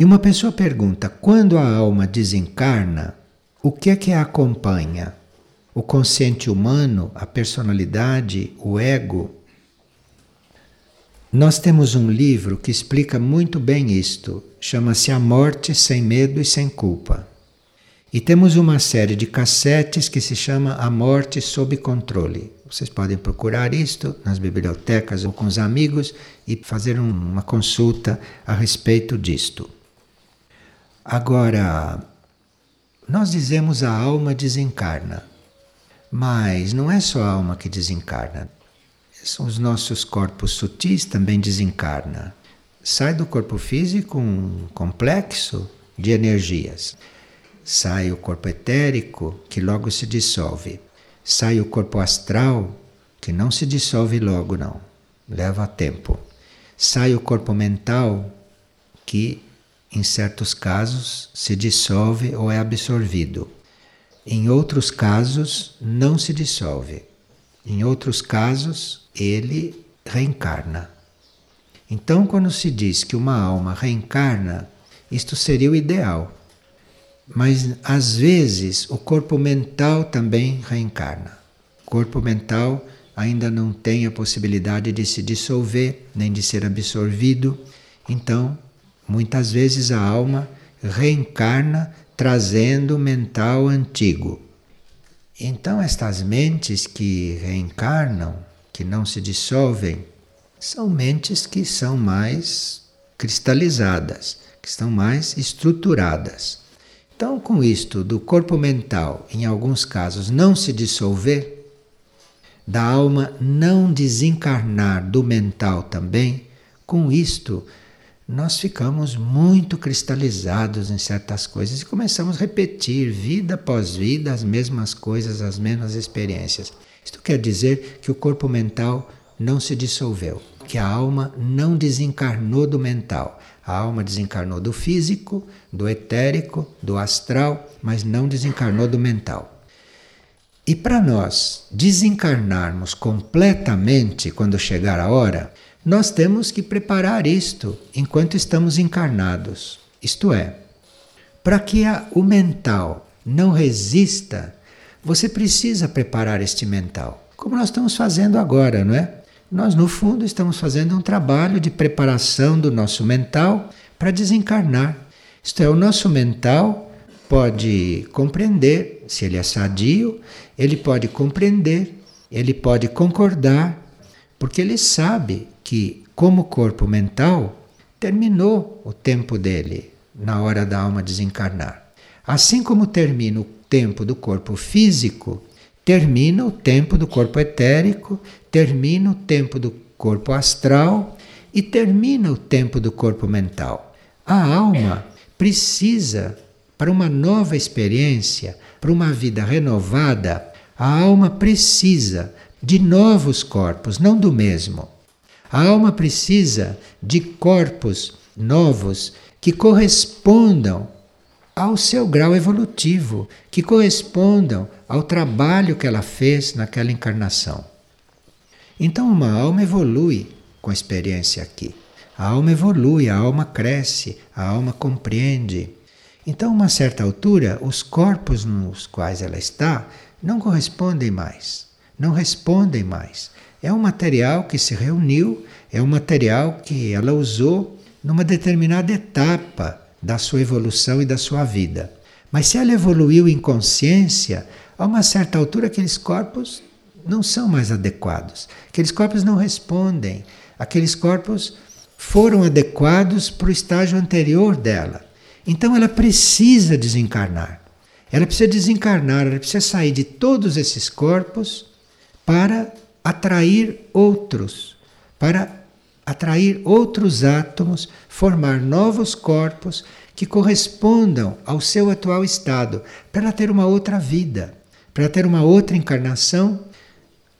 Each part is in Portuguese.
E uma pessoa pergunta: quando a alma desencarna, o que é que a acompanha? O consciente humano, a personalidade, o ego? Nós temos um livro que explica muito bem isto. Chama-se A Morte Sem Medo e Sem Culpa. E temos uma série de cassetes que se chama A Morte Sob Controle. Vocês podem procurar isto nas bibliotecas ou com os amigos e fazer um, uma consulta a respeito disto. Agora, nós dizemos a alma desencarna, mas não é só a alma que desencarna. Os nossos corpos sutis também desencarna. Sai do corpo físico um complexo de energias sai o corpo etérico, que logo se dissolve. Sai o corpo astral, que não se dissolve logo, não. Leva tempo. Sai o corpo mental, que em certos casos se dissolve ou é absorvido. Em outros casos, não se dissolve. Em outros casos, ele reencarna. Então, quando se diz que uma alma reencarna, isto seria o ideal. Mas às vezes o corpo mental também reencarna. O corpo mental ainda não tem a possibilidade de se dissolver, nem de ser absorvido. Então, muitas vezes a alma reencarna trazendo o mental antigo. Então, estas mentes que reencarnam, que não se dissolvem, são mentes que são mais cristalizadas, que estão mais estruturadas. Então, com isto do corpo mental, em alguns casos, não se dissolver, da alma não desencarnar do mental também, com isto nós ficamos muito cristalizados em certas coisas e começamos a repetir vida após vida as mesmas coisas, as mesmas experiências. Isto quer dizer que o corpo mental não se dissolveu, que a alma não desencarnou do mental. A alma desencarnou do físico, do etérico, do astral, mas não desencarnou do mental. E para nós desencarnarmos completamente quando chegar a hora, nós temos que preparar isto enquanto estamos encarnados. Isto é, para que a, o mental não resista, você precisa preparar este mental, como nós estamos fazendo agora, não é? Nós, no fundo, estamos fazendo um trabalho de preparação do nosso mental para desencarnar. Isto é, o nosso mental pode compreender, se ele é sadio, ele pode compreender, ele pode concordar, porque ele sabe que, como corpo mental, terminou o tempo dele na hora da alma desencarnar. Assim como termina o tempo do corpo físico, termina o tempo do corpo etérico, termina o tempo do corpo astral e termina o tempo do corpo mental. A alma precisa, para uma nova experiência, para uma vida renovada, a alma precisa de novos corpos, não do mesmo. A alma precisa de corpos novos que correspondam ao seu grau evolutivo, que correspondam ao trabalho que ela fez naquela encarnação. Então, uma alma evolui com a experiência aqui. A alma evolui, a alma cresce, a alma compreende. Então, a uma certa altura, os corpos nos quais ela está não correspondem mais, não respondem mais. É um material que se reuniu, é um material que ela usou numa determinada etapa da sua evolução e da sua vida. Mas se ela evoluiu em consciência, a uma certa altura aqueles corpos não são mais adequados. Aqueles corpos não respondem. Aqueles corpos foram adequados para o estágio anterior dela. Então ela precisa desencarnar. Ela precisa desencarnar, ela precisa sair de todos esses corpos para atrair outros, para atrair outros átomos, formar novos corpos que correspondam ao seu atual estado, para ela ter uma outra vida, para ter uma outra encarnação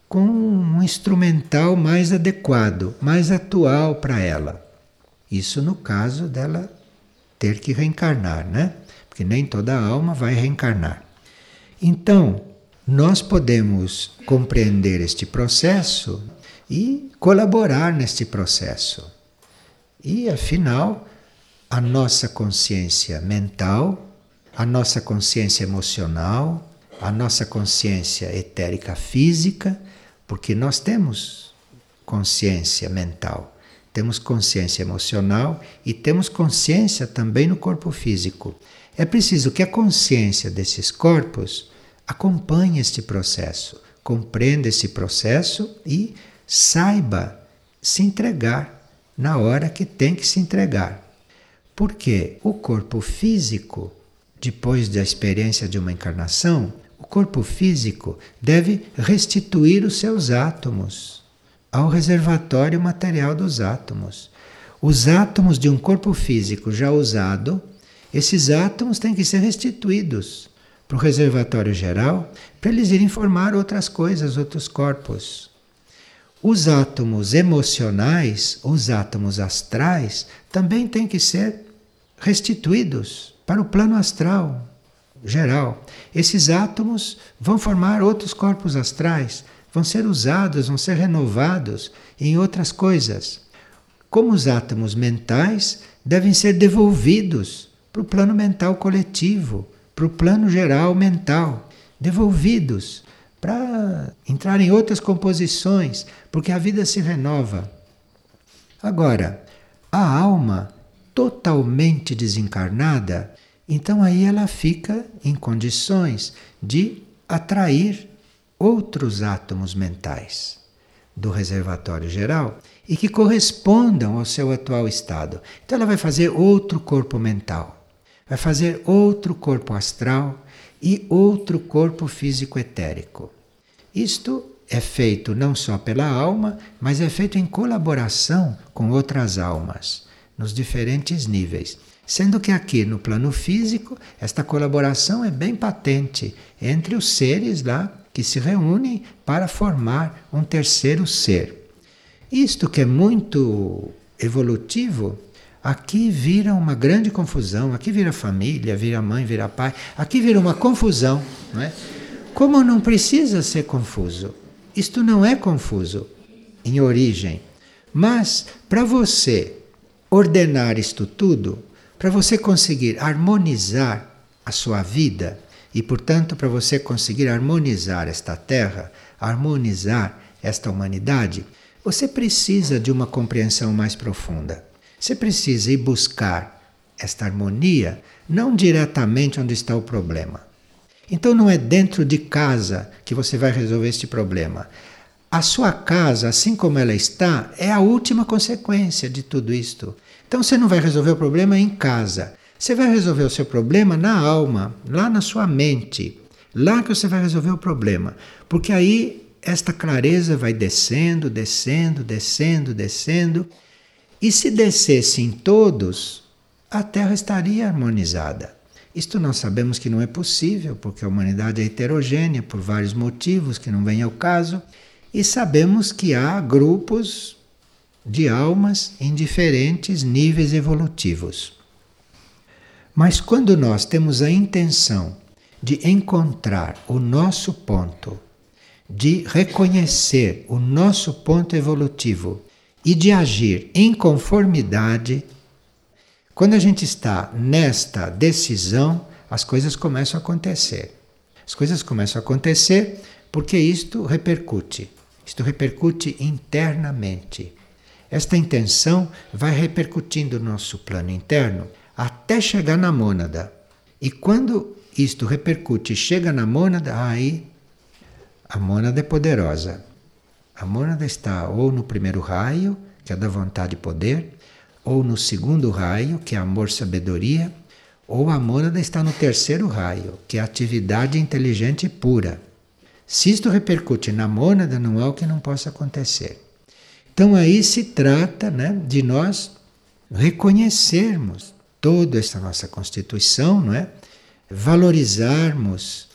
com um instrumental mais adequado, mais atual para ela. Isso no caso dela ter que reencarnar, né? Porque nem toda alma vai reencarnar. Então, nós podemos compreender este processo e colaborar neste processo. E afinal, a nossa consciência mental, a nossa consciência emocional, a nossa consciência etérica física, porque nós temos consciência mental, temos consciência emocional e temos consciência também no corpo físico. É preciso que a consciência desses corpos acompanhe este processo, compreenda esse processo e saiba se entregar na hora que tem que se entregar. Porque o corpo físico, depois da experiência de uma encarnação, o corpo físico deve restituir os seus átomos ao reservatório material dos átomos. Os átomos de um corpo físico já usado, esses átomos têm que ser restituídos para o reservatório geral para eles irem formar outras coisas, outros corpos. Os átomos emocionais, os átomos astrais, também têm que ser restituídos para o plano astral geral. Esses átomos vão formar outros corpos astrais, vão ser usados, vão ser renovados em outras coisas. Como os átomos mentais devem ser devolvidos para o plano mental coletivo, para o plano geral mental, devolvidos para entrar em outras composições, porque a vida se renova. Agora, a alma totalmente desencarnada, então aí ela fica em condições de atrair outros átomos mentais do reservatório geral e que correspondam ao seu atual estado. Então ela vai fazer outro corpo mental, vai fazer outro corpo astral e outro corpo físico etérico. Isto é feito não só pela alma, mas é feito em colaboração com outras almas, nos diferentes níveis. Sendo que aqui no plano físico, esta colaboração é bem patente entre os seres lá que se reúnem para formar um terceiro ser. Isto que é muito evolutivo, aqui vira uma grande confusão, aqui vira família, vira mãe, vira pai, aqui vira uma confusão, não é? Como não precisa ser confuso. Isto não é confuso em origem, mas para você ordenar isto tudo, para você conseguir harmonizar a sua vida e, portanto, para você conseguir harmonizar esta terra, harmonizar esta humanidade, você precisa de uma compreensão mais profunda. Você precisa ir buscar esta harmonia não diretamente onde está o problema. Então não é dentro de casa que você vai resolver este problema. A sua casa, assim como ela está, é a última consequência de tudo isto. Então você não vai resolver o problema em casa. Você vai resolver o seu problema na alma, lá na sua mente. Lá que você vai resolver o problema. Porque aí esta clareza vai descendo, descendo, descendo, descendo e se descesse em todos, a Terra estaria harmonizada. Isto nós sabemos que não é possível, porque a humanidade é heterogênea por vários motivos que não vêm ao caso, e sabemos que há grupos de almas em diferentes níveis evolutivos. Mas quando nós temos a intenção de encontrar o nosso ponto, de reconhecer o nosso ponto evolutivo e de agir em conformidade, quando a gente está nesta decisão, as coisas começam a acontecer. As coisas começam a acontecer porque isto repercute. Isto repercute internamente. Esta intenção vai repercutindo no nosso plano interno até chegar na mônada. E quando isto repercute e chega na mônada, aí a mônada é poderosa. A mônada está ou no primeiro raio, que é da vontade e poder, ou no segundo raio, que é amor-sabedoria, ou a mônada está no terceiro raio, que é atividade inteligente pura. Se isto repercute na mônada, não há o que não possa acontecer. Então aí se trata né, de nós reconhecermos toda essa nossa constituição, não é? valorizarmos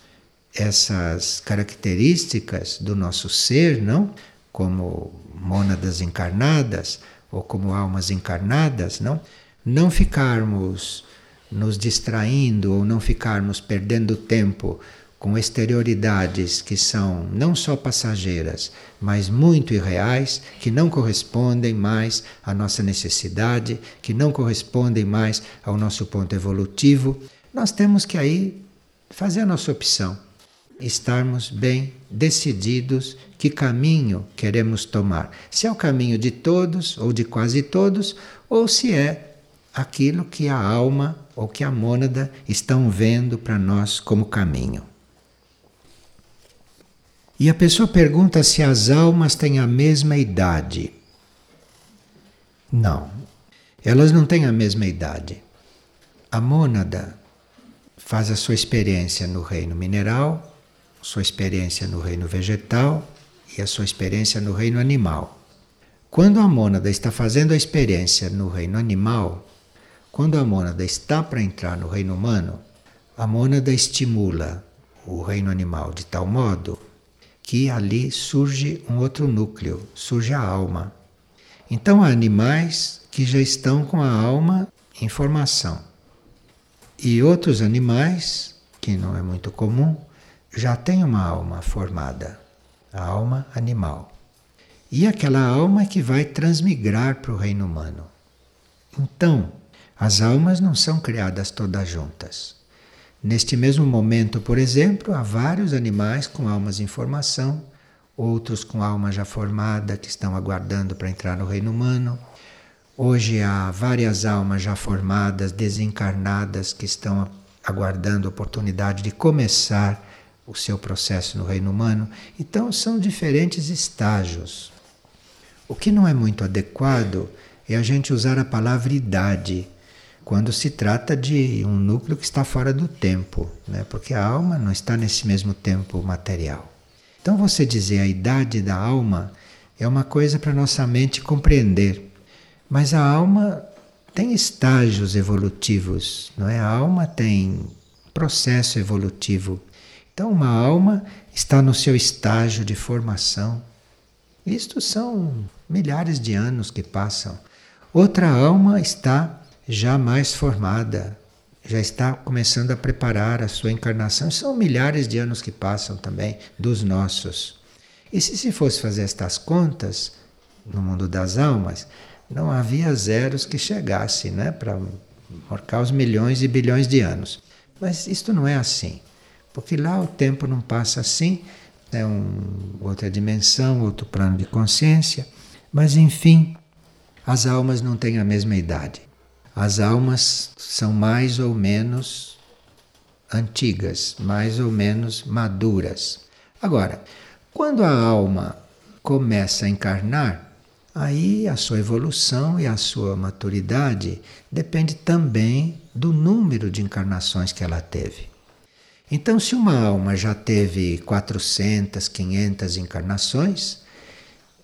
essas características do nosso ser, não? Como mônadas encarnadas ou como almas encarnadas, não? Não ficarmos nos distraindo ou não ficarmos perdendo tempo com exterioridades que são não só passageiras, mas muito irreais, que não correspondem mais à nossa necessidade, que não correspondem mais ao nosso ponto evolutivo, nós temos que aí fazer a nossa opção, estarmos bem decididos que caminho queremos tomar. Se é o caminho de todos ou de quase todos, ou se é aquilo que a alma ou que a mônada estão vendo para nós como caminho. E a pessoa pergunta se as almas têm a mesma idade. Não, elas não têm a mesma idade. A mônada faz a sua experiência no reino mineral, sua experiência no reino vegetal e a sua experiência no reino animal. Quando a mônada está fazendo a experiência no reino animal, quando a mônada está para entrar no reino humano, a mônada estimula o reino animal de tal modo que ali surge um outro núcleo, surge a alma. Então há animais que já estão com a alma em formação. E outros animais, que não é muito comum, já têm uma alma formada, a alma animal. E aquela alma é que vai transmigrar para o reino humano. Então, as almas não são criadas todas juntas. Neste mesmo momento, por exemplo, há vários animais com almas em formação, outros com alma já formada que estão aguardando para entrar no reino humano. Hoje há várias almas já formadas, desencarnadas, que estão aguardando a oportunidade de começar o seu processo no reino humano. Então, são diferentes estágios. O que não é muito adequado é a gente usar a palavra idade quando se trata de um núcleo que está fora do tempo, né? porque a alma não está nesse mesmo tempo material. Então, você dizer a idade da alma é uma coisa para nossa mente compreender, mas a alma tem estágios evolutivos, não é? A alma tem processo evolutivo. Então, uma alma está no seu estágio de formação. Isto são milhares de anos que passam. Outra alma está já mais formada, já está começando a preparar a sua encarnação. São milhares de anos que passam também dos nossos. E se se fosse fazer estas contas no mundo das almas, não havia zeros que chegassem né, para marcar os milhões e bilhões de anos. Mas isto não é assim, porque lá o tempo não passa assim, é um, outra dimensão, outro plano de consciência, mas enfim, as almas não têm a mesma idade as almas são mais ou menos antigas, mais ou menos maduras. Agora, quando a alma começa a encarnar, aí a sua evolução e a sua maturidade depende também do número de encarnações que ela teve. Então, se uma alma já teve 400, 500 encarnações,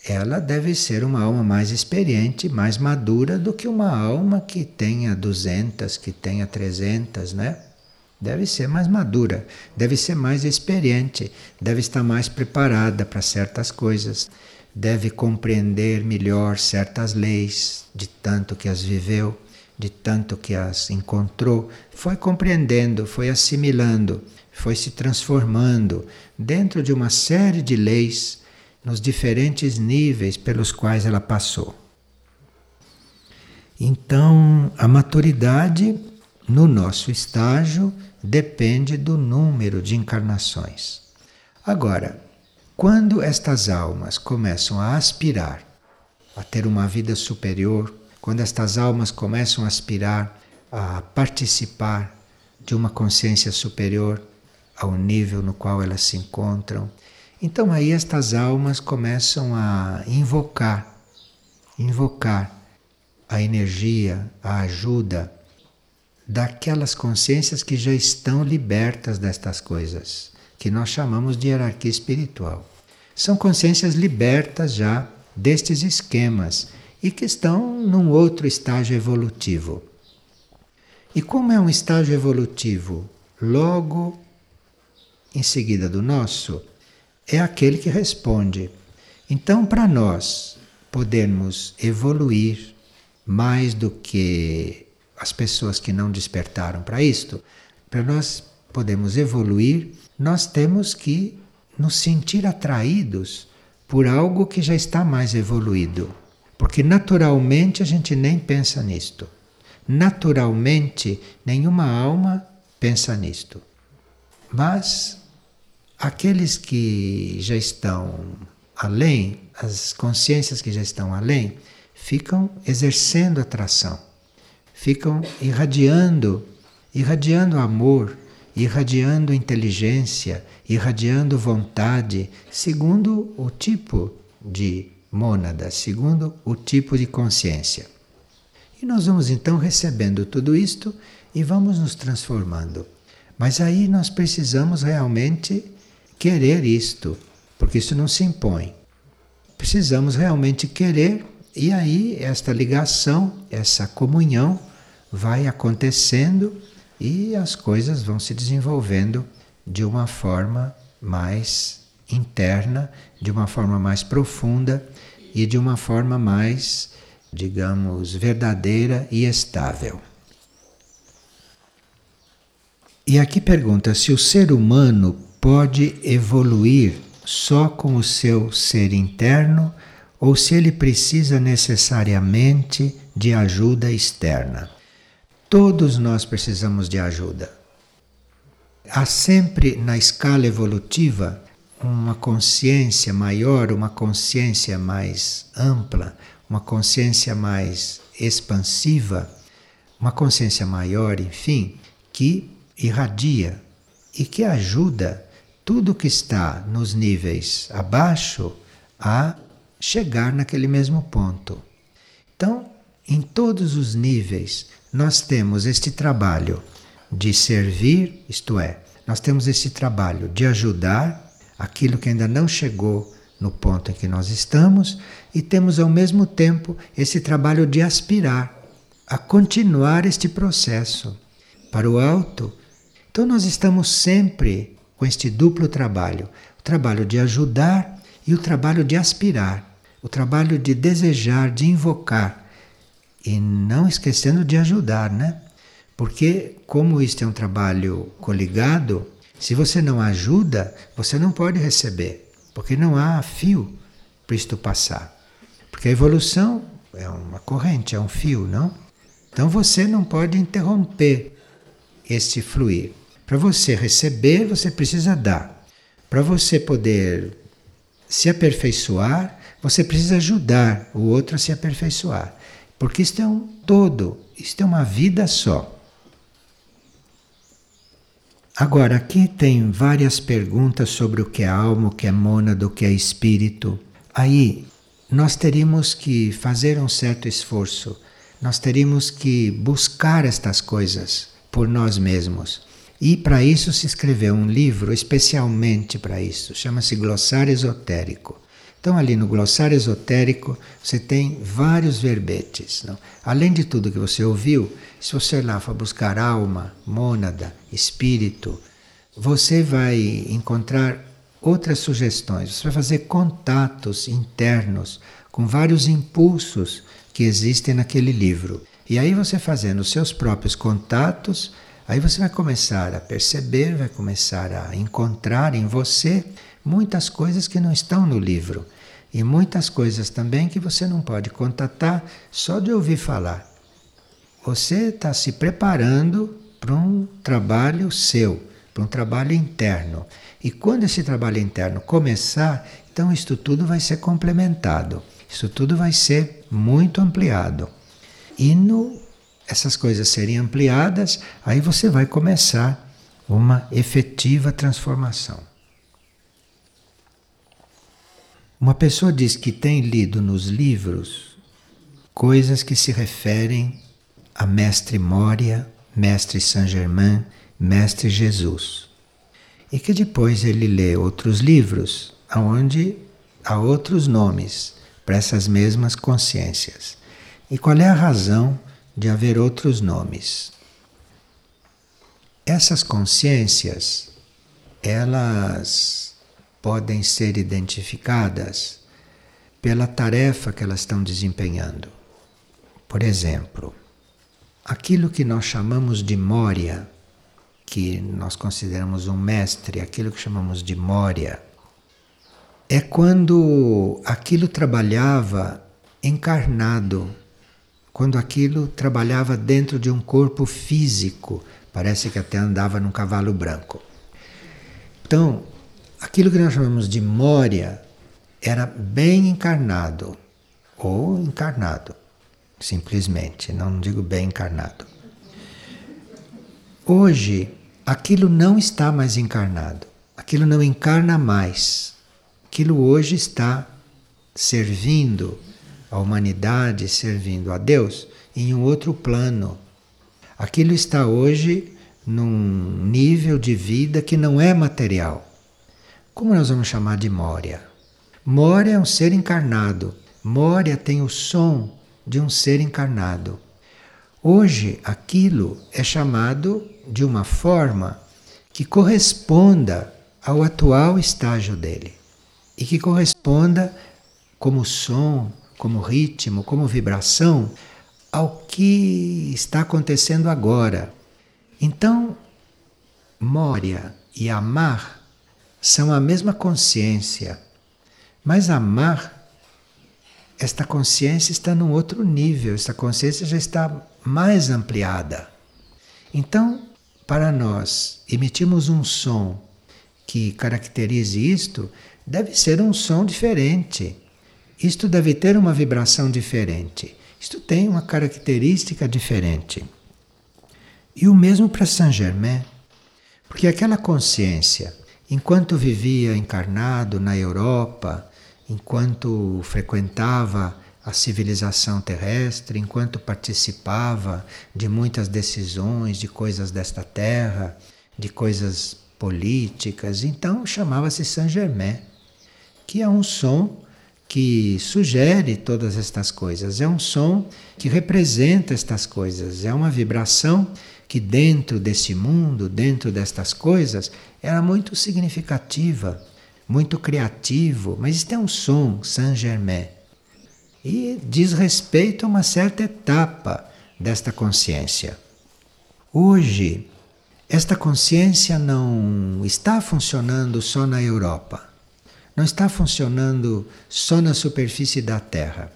ela deve ser uma alma mais experiente, mais madura do que uma alma que tenha 200, que tenha 300, né? Deve ser mais madura, deve ser mais experiente, deve estar mais preparada para certas coisas, deve compreender melhor certas leis, de tanto que as viveu, de tanto que as encontrou, foi compreendendo, foi assimilando, foi se transformando dentro de uma série de leis nos diferentes níveis pelos quais ela passou. Então, a maturidade no nosso estágio depende do número de encarnações. Agora, quando estas almas começam a aspirar a ter uma vida superior, quando estas almas começam a aspirar a participar de uma consciência superior ao nível no qual elas se encontram, então aí estas almas começam a invocar, invocar a energia, a ajuda daquelas consciências que já estão libertas destas coisas, que nós chamamos de hierarquia espiritual. São consciências libertas já destes esquemas e que estão num outro estágio evolutivo. E como é um estágio evolutivo logo em seguida do nosso, é aquele que responde. Então, para nós podermos evoluir mais do que as pessoas que não despertaram para isto, para nós podemos evoluir, nós temos que nos sentir atraídos por algo que já está mais evoluído. Porque naturalmente a gente nem pensa nisto. Naturalmente, nenhuma alma pensa nisto. Mas aqueles que já estão além, as consciências que já estão além, ficam exercendo atração, ficam irradiando, irradiando amor, irradiando inteligência, irradiando vontade, segundo o tipo de mônada, segundo o tipo de consciência. E nós vamos então recebendo tudo isto e vamos nos transformando. Mas aí nós precisamos realmente querer isto, porque isso não se impõe. Precisamos realmente querer e aí esta ligação, essa comunhão vai acontecendo e as coisas vão se desenvolvendo de uma forma mais interna, de uma forma mais profunda e de uma forma mais, digamos, verdadeira e estável. E aqui pergunta se o ser humano pode evoluir só com o seu ser interno ou se ele precisa necessariamente de ajuda externa. Todos nós precisamos de ajuda. Há sempre na escala evolutiva uma consciência maior, uma consciência mais ampla, uma consciência mais expansiva, uma consciência maior, enfim, que irradia e que ajuda tudo que está nos níveis abaixo a chegar naquele mesmo ponto. Então, em todos os níveis, nós temos este trabalho de servir, isto é, nós temos esse trabalho de ajudar aquilo que ainda não chegou no ponto em que nós estamos, e temos ao mesmo tempo esse trabalho de aspirar a continuar este processo para o alto. Então, nós estamos sempre com este duplo trabalho: o trabalho de ajudar e o trabalho de aspirar, o trabalho de desejar, de invocar. E não esquecendo de ajudar, né? Porque, como isto é um trabalho coligado, se você não ajuda, você não pode receber, porque não há fio para isto passar. Porque a evolução é uma corrente, é um fio, não? Então você não pode interromper este fluir. Para você receber, você precisa dar. Para você poder se aperfeiçoar, você precisa ajudar o outro a se aperfeiçoar. Porque isto é um todo, isto é uma vida só. Agora, aqui tem várias perguntas sobre o que é alma, o que é mônada, o que é espírito. Aí nós teríamos que fazer um certo esforço, nós teríamos que buscar estas coisas por nós mesmos. E para isso se escreveu um livro especialmente para isso, chama-se Glossário Esotérico. Então, ali no glossário esotérico, você tem vários verbetes. Não? Além de tudo que você ouviu, se você lá for buscar alma, mônada, espírito, você vai encontrar outras sugestões. Você vai fazer contatos internos com vários impulsos que existem naquele livro. E aí, você fazendo os seus próprios contatos, Aí você vai começar a perceber, vai começar a encontrar em você muitas coisas que não estão no livro e muitas coisas também que você não pode contatar só de ouvir falar. Você está se preparando para um trabalho seu, para um trabalho interno. E quando esse trabalho interno começar, então isto tudo vai ser complementado. Isso tudo vai ser muito ampliado. E no essas coisas serem ampliadas, aí você vai começar uma efetiva transformação. Uma pessoa diz que tem lido nos livros coisas que se referem a Mestre Moria, Mestre Saint Germain, Mestre Jesus. E que depois ele lê outros livros onde há outros nomes para essas mesmas consciências. E qual é a razão de haver outros nomes. Essas consciências, elas podem ser identificadas pela tarefa que elas estão desempenhando. Por exemplo, aquilo que nós chamamos de Mória, que nós consideramos um mestre, aquilo que chamamos de Moria, é quando aquilo trabalhava encarnado, quando aquilo trabalhava dentro de um corpo físico, parece que até andava num cavalo branco. Então, aquilo que nós chamamos de Moria era bem encarnado, ou encarnado, simplesmente, não digo bem encarnado. Hoje, aquilo não está mais encarnado, aquilo não encarna mais. Aquilo hoje está servindo a humanidade, servindo a Deus em um outro plano. Aquilo está hoje num nível de vida que não é material. Como nós vamos chamar de Mória? Mória é um ser encarnado. Mória tem o som de um ser encarnado. Hoje, aquilo é chamado de uma forma que corresponda ao atual estágio dele e que corresponda como som, como ritmo, como vibração ao que está acontecendo agora. Então, Mória e amar são a mesma consciência, mas amar esta consciência está num outro nível, esta consciência já está mais ampliada. Então, para nós emitirmos um som que caracterize isto, deve ser um som diferente. Isto deve ter uma vibração diferente. Isto tem uma característica diferente. E o mesmo para Saint Germain, porque aquela consciência, enquanto vivia encarnado na Europa, enquanto frequentava a civilização terrestre, enquanto participava de muitas decisões, de coisas desta terra, de coisas políticas, então chamava-se Saint-Germain, que é um som que sugere todas estas coisas, é um som que representa estas coisas, é uma vibração que dentro desse mundo, dentro destas coisas, era muito significativa muito criativo, mas isto é um som Saint-Germain. E diz respeito a uma certa etapa desta consciência. Hoje, esta consciência não está funcionando só na Europa, não está funcionando só na superfície da Terra.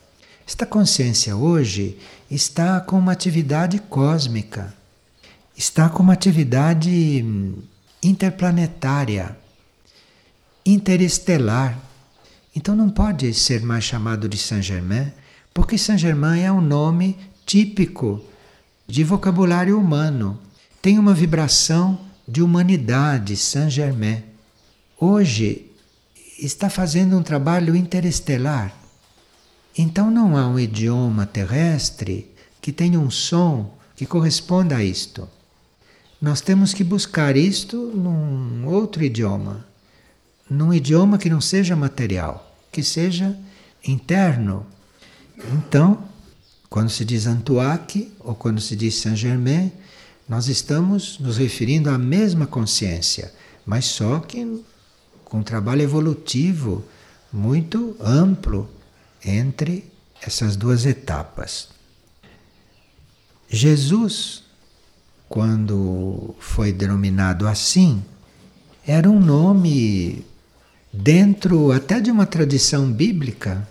Esta consciência hoje está com uma atividade cósmica, está com uma atividade interplanetária interestelar. Então não pode ser mais chamado de Saint-Germain, porque Saint-Germain é um nome típico de vocabulário humano. Tem uma vibração de humanidade, Saint-Germain. Hoje está fazendo um trabalho interestelar. Então não há um idioma terrestre que tenha um som que corresponda a isto. Nós temos que buscar isto num outro idioma num idioma que não seja material, que seja interno. Então, quando se diz Antuac ou quando se diz Saint-Germain, nós estamos nos referindo à mesma consciência, mas só que com um trabalho evolutivo muito amplo entre essas duas etapas. Jesus, quando foi denominado assim, era um nome dentro até de uma tradição bíblica,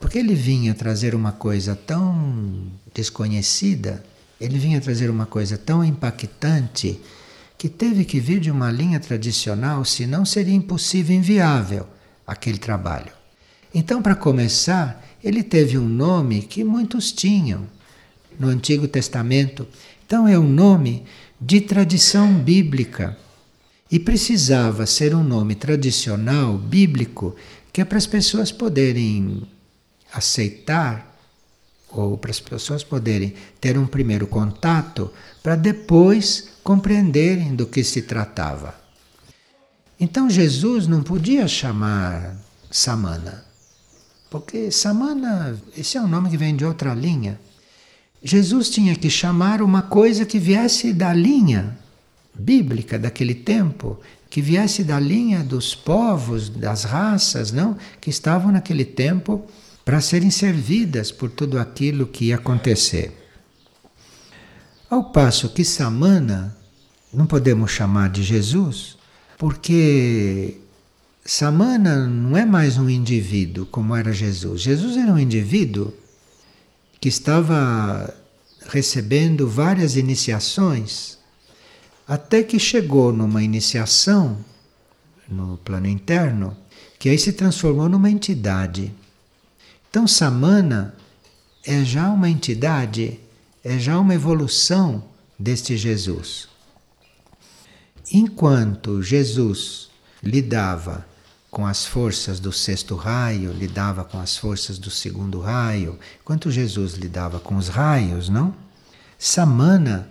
porque ele vinha trazer uma coisa tão desconhecida, ele vinha trazer uma coisa tão impactante, que teve que vir de uma linha tradicional, senão seria impossível, inviável aquele trabalho. Então, para começar, ele teve um nome que muitos tinham no Antigo Testamento. Então, é um nome de tradição bíblica. E precisava ser um nome tradicional, bíblico, que é para as pessoas poderem aceitar ou para as pessoas poderem ter um primeiro contato para depois compreenderem do que se tratava. Então Jesus não podia chamar Samana, porque Samana, esse é um nome que vem de outra linha. Jesus tinha que chamar uma coisa que viesse da linha bíblica daquele tempo, que viesse da linha dos povos, das raças, não, que estavam naquele tempo para serem servidas por tudo aquilo que ia acontecer. Ao passo que Samana não podemos chamar de Jesus, porque Samana não é mais um indivíduo como era Jesus. Jesus era um indivíduo que estava recebendo várias iniciações, até que chegou numa iniciação no plano interno, que aí se transformou numa entidade. Então, Samana é já uma entidade, é já uma evolução deste Jesus. Enquanto Jesus lidava com as forças do sexto raio, lidava com as forças do segundo raio, enquanto Jesus lidava com os raios, não? Samana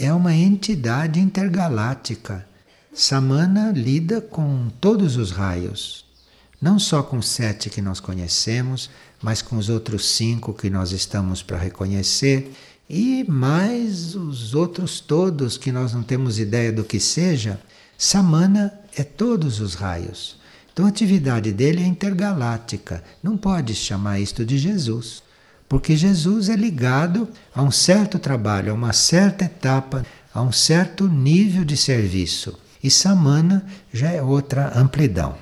é uma entidade intergaláctica. Samana lida com todos os raios, não só com sete que nós conhecemos, mas com os outros cinco que nós estamos para reconhecer e mais os outros todos que nós não temos ideia do que seja. Samana é todos os raios. Então a atividade dele é intergaláctica. Não pode chamar isto de Jesus, porque Jesus é ligado a um certo trabalho, a uma certa etapa, a um certo nível de serviço. E Samana já é outra amplidão.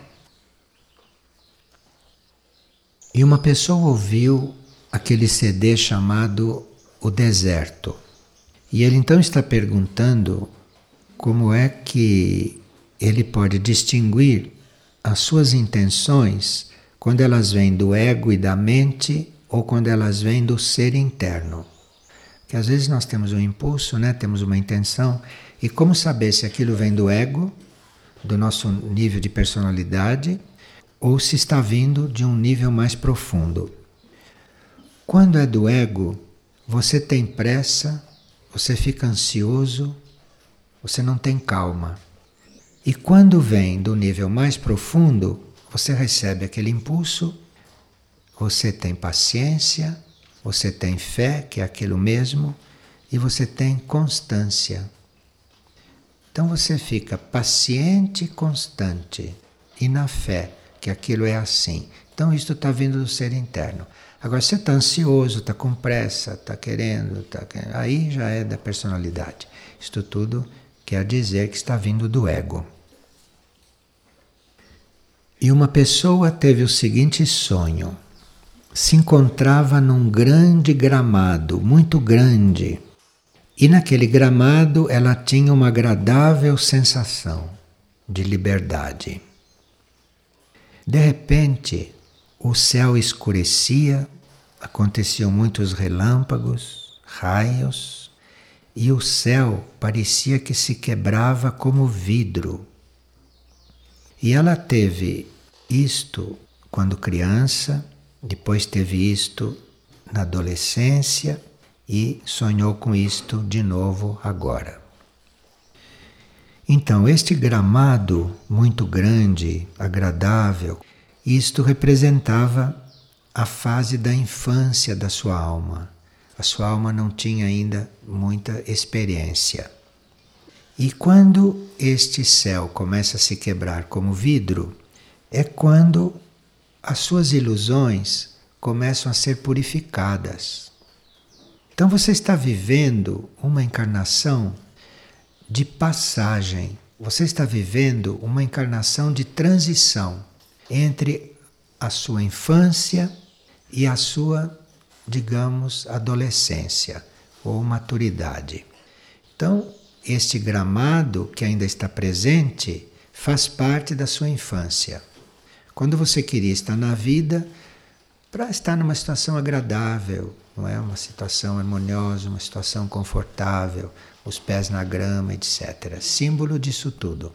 E uma pessoa ouviu aquele CD chamado O Deserto. E ele então está perguntando como é que ele pode distinguir as suas intenções quando elas vêm do ego e da mente ou quando elas vêm do ser interno. Que às vezes nós temos um impulso, né? temos uma intenção, e como saber se aquilo vem do ego, do nosso nível de personalidade, ou se está vindo de um nível mais profundo. Quando é do ego, você tem pressa, você fica ansioso, você não tem calma. E quando vem do nível mais profundo, você recebe aquele impulso, você tem paciência, você tem fé, que é aquilo mesmo, e você tem constância. Então você fica paciente e constante, e na fé, que aquilo é assim. Então isto está vindo do ser interno. Agora, você está ansioso, está com pressa, está querendo, tá querendo, aí já é da personalidade. Isto tudo quer dizer que está vindo do ego. E uma pessoa teve o seguinte sonho: se encontrava num grande gramado, muito grande, e naquele gramado ela tinha uma agradável sensação de liberdade. De repente, o céu escurecia, aconteciam muitos relâmpagos, raios, e o céu parecia que se quebrava como vidro e ela teve isto quando criança, depois teve isto na adolescência e sonhou com isto de novo agora. Então, este gramado muito grande, agradável, isto representava a fase da infância da sua alma. A sua alma não tinha ainda muita experiência. E quando este céu começa a se quebrar como vidro, é quando as suas ilusões começam a ser purificadas. Então você está vivendo uma encarnação de passagem, você está vivendo uma encarnação de transição entre a sua infância e a sua, digamos, adolescência ou maturidade. Então, este gramado que ainda está presente faz parte da sua infância. Quando você queria estar na vida para estar numa situação agradável, não é uma situação harmoniosa, uma situação confortável, os pés na grama, etc. Símbolo disso tudo.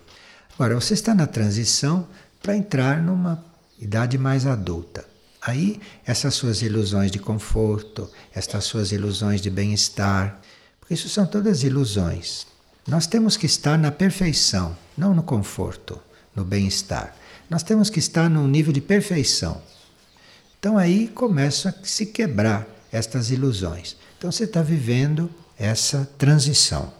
Agora, você está na transição para entrar numa idade mais adulta. Aí, essas suas ilusões de conforto, estas suas ilusões de bem-estar, porque isso são todas ilusões. Nós temos que estar na perfeição, não no conforto, no bem-estar. Nós temos que estar num nível de perfeição. Então aí começa a se quebrar estas ilusões. Então você está vivendo essa transição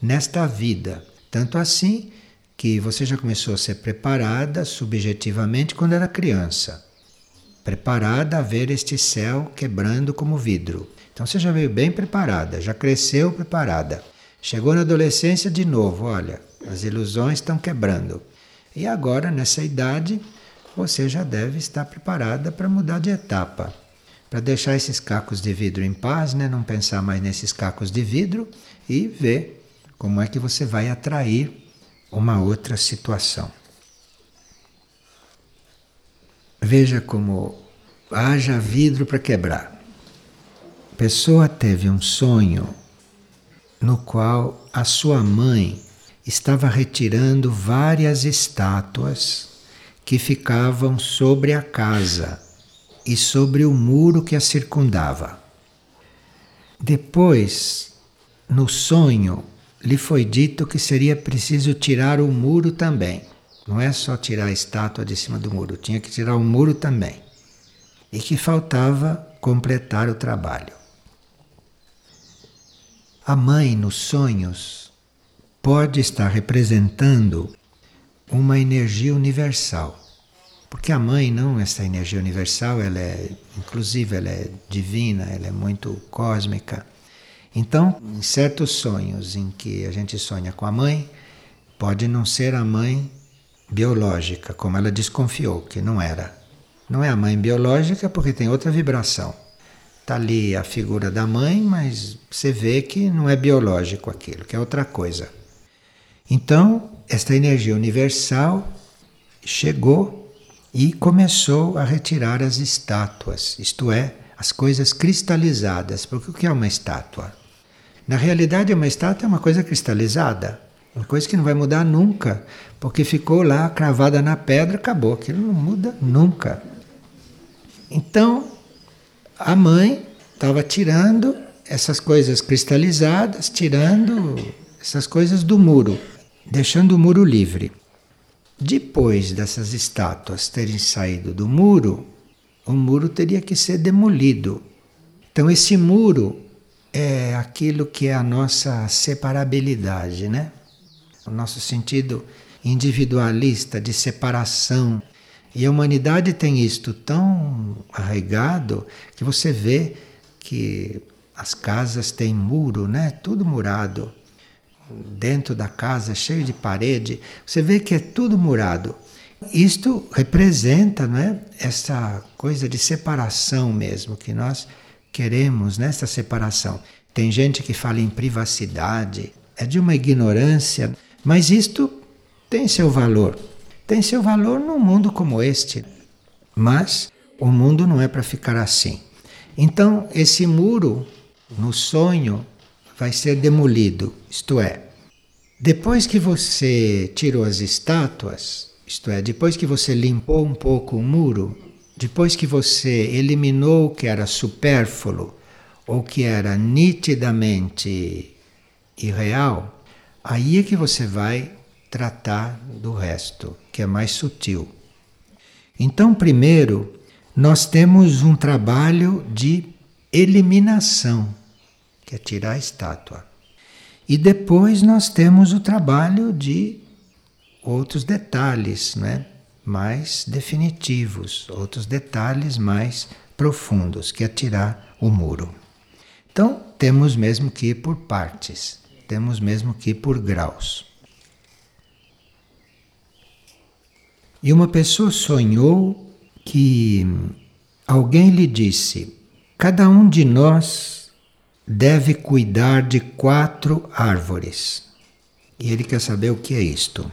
nesta vida. Tanto assim que você já começou a ser preparada subjetivamente quando era criança. Preparada a ver este céu quebrando como vidro. Então você já veio bem preparada, já cresceu preparada. Chegou na adolescência de novo, olha, as ilusões estão quebrando. E agora, nessa idade, você já deve estar preparada para mudar de etapa. Para deixar esses cacos de vidro em paz, né? não pensar mais nesses cacos de vidro e ver como é que você vai atrair uma outra situação. Veja como haja vidro para quebrar. A pessoa teve um sonho no qual a sua mãe estava retirando várias estátuas que ficavam sobre a casa e sobre o muro que a circundava. Depois, no sonho, lhe foi dito que seria preciso tirar o muro também. Não é só tirar a estátua de cima do muro, tinha que tirar o muro também. E que faltava completar o trabalho. A mãe, nos sonhos, pode estar representando uma energia universal. Porque a mãe não essa energia universal, ela é inclusive ela é divina, ela é muito cósmica. Então, em certos sonhos em que a gente sonha com a mãe, pode não ser a mãe biológica, como ela desconfiou que não era. Não é a mãe biológica porque tem outra vibração. Está ali a figura da mãe, mas você vê que não é biológico aquilo, que é outra coisa. Então, esta energia universal chegou e começou a retirar as estátuas, isto é, as coisas cristalizadas. Porque o que é uma estátua? Na realidade, uma estátua é uma coisa cristalizada, uma coisa que não vai mudar nunca, porque ficou lá cravada na pedra, acabou, aquilo não muda nunca. Então, a mãe estava tirando essas coisas cristalizadas, tirando essas coisas do muro, deixando o muro livre. Depois dessas estátuas terem saído do muro, o muro teria que ser demolido. Então, esse muro é aquilo que é a nossa separabilidade, né? O nosso sentido individualista de separação e a humanidade tem isto tão arraigado que você vê que as casas têm muro, né? Tudo murado. Dentro da casa, cheio de parede, você vê que é tudo murado. Isto representa, não é? Essa coisa de separação mesmo que nós queremos nessa separação. Tem gente que fala em privacidade, é de uma ignorância, mas isto tem seu valor tem seu valor num mundo como este. Mas o mundo não é para ficar assim. Então, esse muro, no sonho, vai ser demolido. Isto é, depois que você tirou as estátuas, isto é, depois que você limpou um pouco o muro, depois que você eliminou o que era supérfluo ou que era nitidamente irreal, aí é que você vai tratar do resto, que é mais sutil. Então, primeiro, nós temos um trabalho de eliminação, que é tirar a estátua. E depois nós temos o trabalho de outros detalhes, né? mais definitivos, outros detalhes mais profundos, que é tirar o muro. Então, temos mesmo que ir por partes, temos mesmo que ir por graus. E uma pessoa sonhou que alguém lhe disse: cada um de nós deve cuidar de quatro árvores. E ele quer saber o que é isto.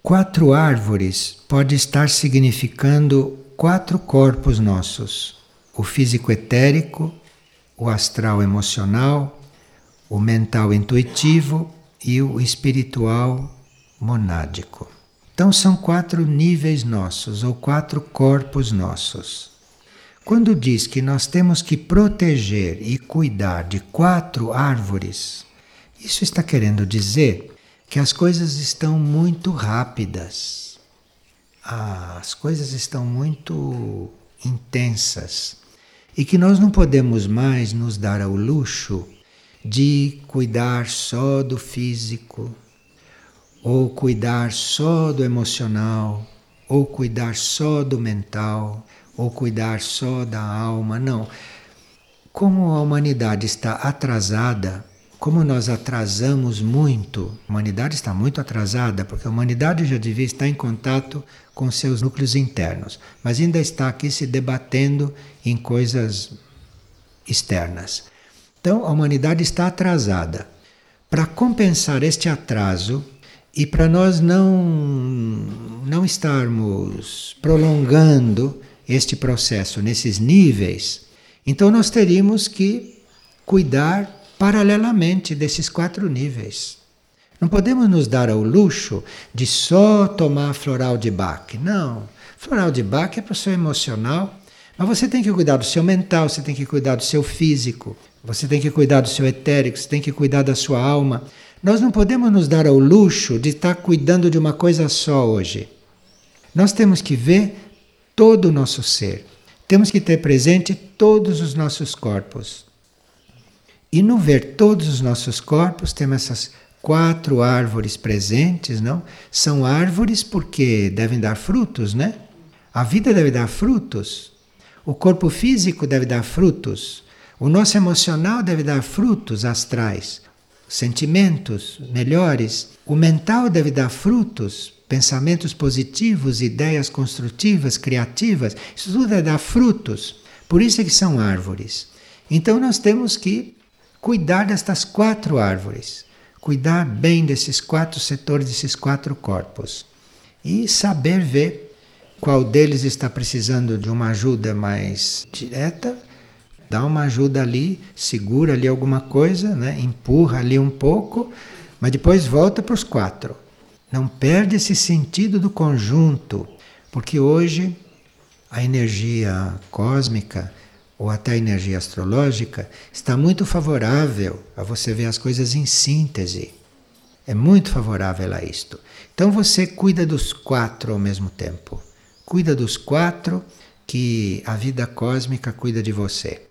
Quatro árvores pode estar significando quatro corpos nossos: o físico etérico, o astral emocional, o mental intuitivo e o espiritual monádico. Então são quatro níveis nossos ou quatro corpos nossos. Quando diz que nós temos que proteger e cuidar de quatro árvores, isso está querendo dizer que as coisas estão muito rápidas. As coisas estão muito intensas e que nós não podemos mais nos dar ao luxo de cuidar só do físico, ou cuidar só do emocional, ou cuidar só do mental, ou cuidar só da alma. Não. como a humanidade está atrasada, como nós atrasamos muito, a humanidade está muito atrasada, porque a humanidade já devia estar em contato com seus núcleos internos, mas ainda está aqui se debatendo em coisas externas. Então a humanidade está atrasada. Para compensar este atraso e para nós não, não estarmos prolongando este processo nesses níveis, então nós teríamos que cuidar paralelamente desses quatro níveis. Não podemos nos dar ao luxo de só tomar floral de Bach. Não. Floral de Bach é para o seu emocional, mas você tem que cuidar do seu mental, você tem que cuidar do seu físico, você tem que cuidar do seu etérico, você tem que cuidar da sua alma. Nós não podemos nos dar ao luxo de estar cuidando de uma coisa só hoje. Nós temos que ver todo o nosso ser. Temos que ter presente todos os nossos corpos. E no ver todos os nossos corpos, temos essas quatro árvores presentes, não? São árvores porque devem dar frutos, né? A vida deve dar frutos. O corpo físico deve dar frutos. O nosso emocional deve dar frutos astrais, sentimentos melhores. O mental deve dar frutos, pensamentos positivos, ideias construtivas, criativas. Isso tudo deve dar frutos. Por isso é que são árvores. Então nós temos que cuidar destas quatro árvores, cuidar bem desses quatro setores, desses quatro corpos e saber ver qual deles está precisando de uma ajuda mais direta dá uma ajuda ali, segura ali alguma coisa, né? empurra ali um pouco, mas depois volta para os quatro. Não perde esse sentido do conjunto, porque hoje a energia cósmica ou até a energia astrológica está muito favorável a você ver as coisas em síntese. É muito favorável a isto. Então você cuida dos quatro ao mesmo tempo. Cuida dos quatro que a vida cósmica cuida de você.